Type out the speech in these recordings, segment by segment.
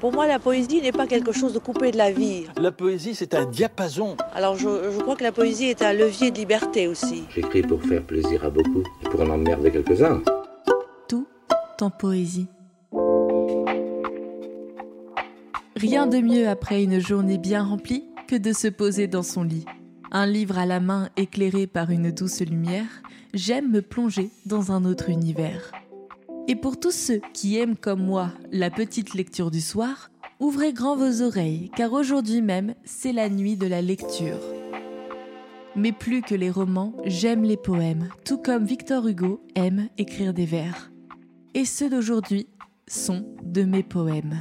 Pour moi, la poésie n'est pas quelque chose de coupé de la vie. La poésie, c'est un diapason. Alors, je, je crois que la poésie est un levier de liberté aussi. J'écris pour faire plaisir à beaucoup et pour en emmerder quelques-uns. Tout en poésie. Rien de mieux après une journée bien remplie que de se poser dans son lit. Un livre à la main éclairé par une douce lumière, j'aime me plonger dans un autre univers. Et pour tous ceux qui aiment comme moi la petite lecture du soir, ouvrez grand vos oreilles car aujourd'hui même c'est la nuit de la lecture. Mais plus que les romans, j'aime les poèmes, tout comme Victor Hugo aime écrire des vers. Et ceux d'aujourd'hui sont de mes poèmes.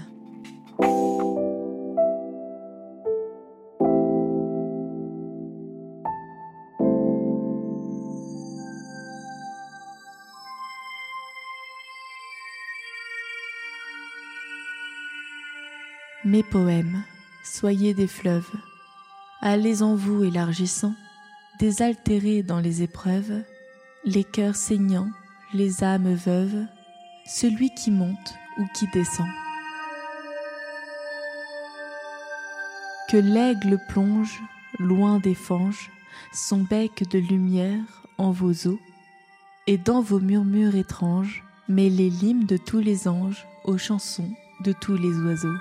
Mes poèmes, soyez des fleuves, allez en vous élargissant, désaltérés dans les épreuves, les cœurs saignants, les âmes veuves, celui qui monte ou qui descend. Que l'aigle plonge, loin des fanges, son bec de lumière en vos eaux, et dans vos murmures étranges, mêlez l'hymne de tous les anges aux chansons de tous les oiseaux.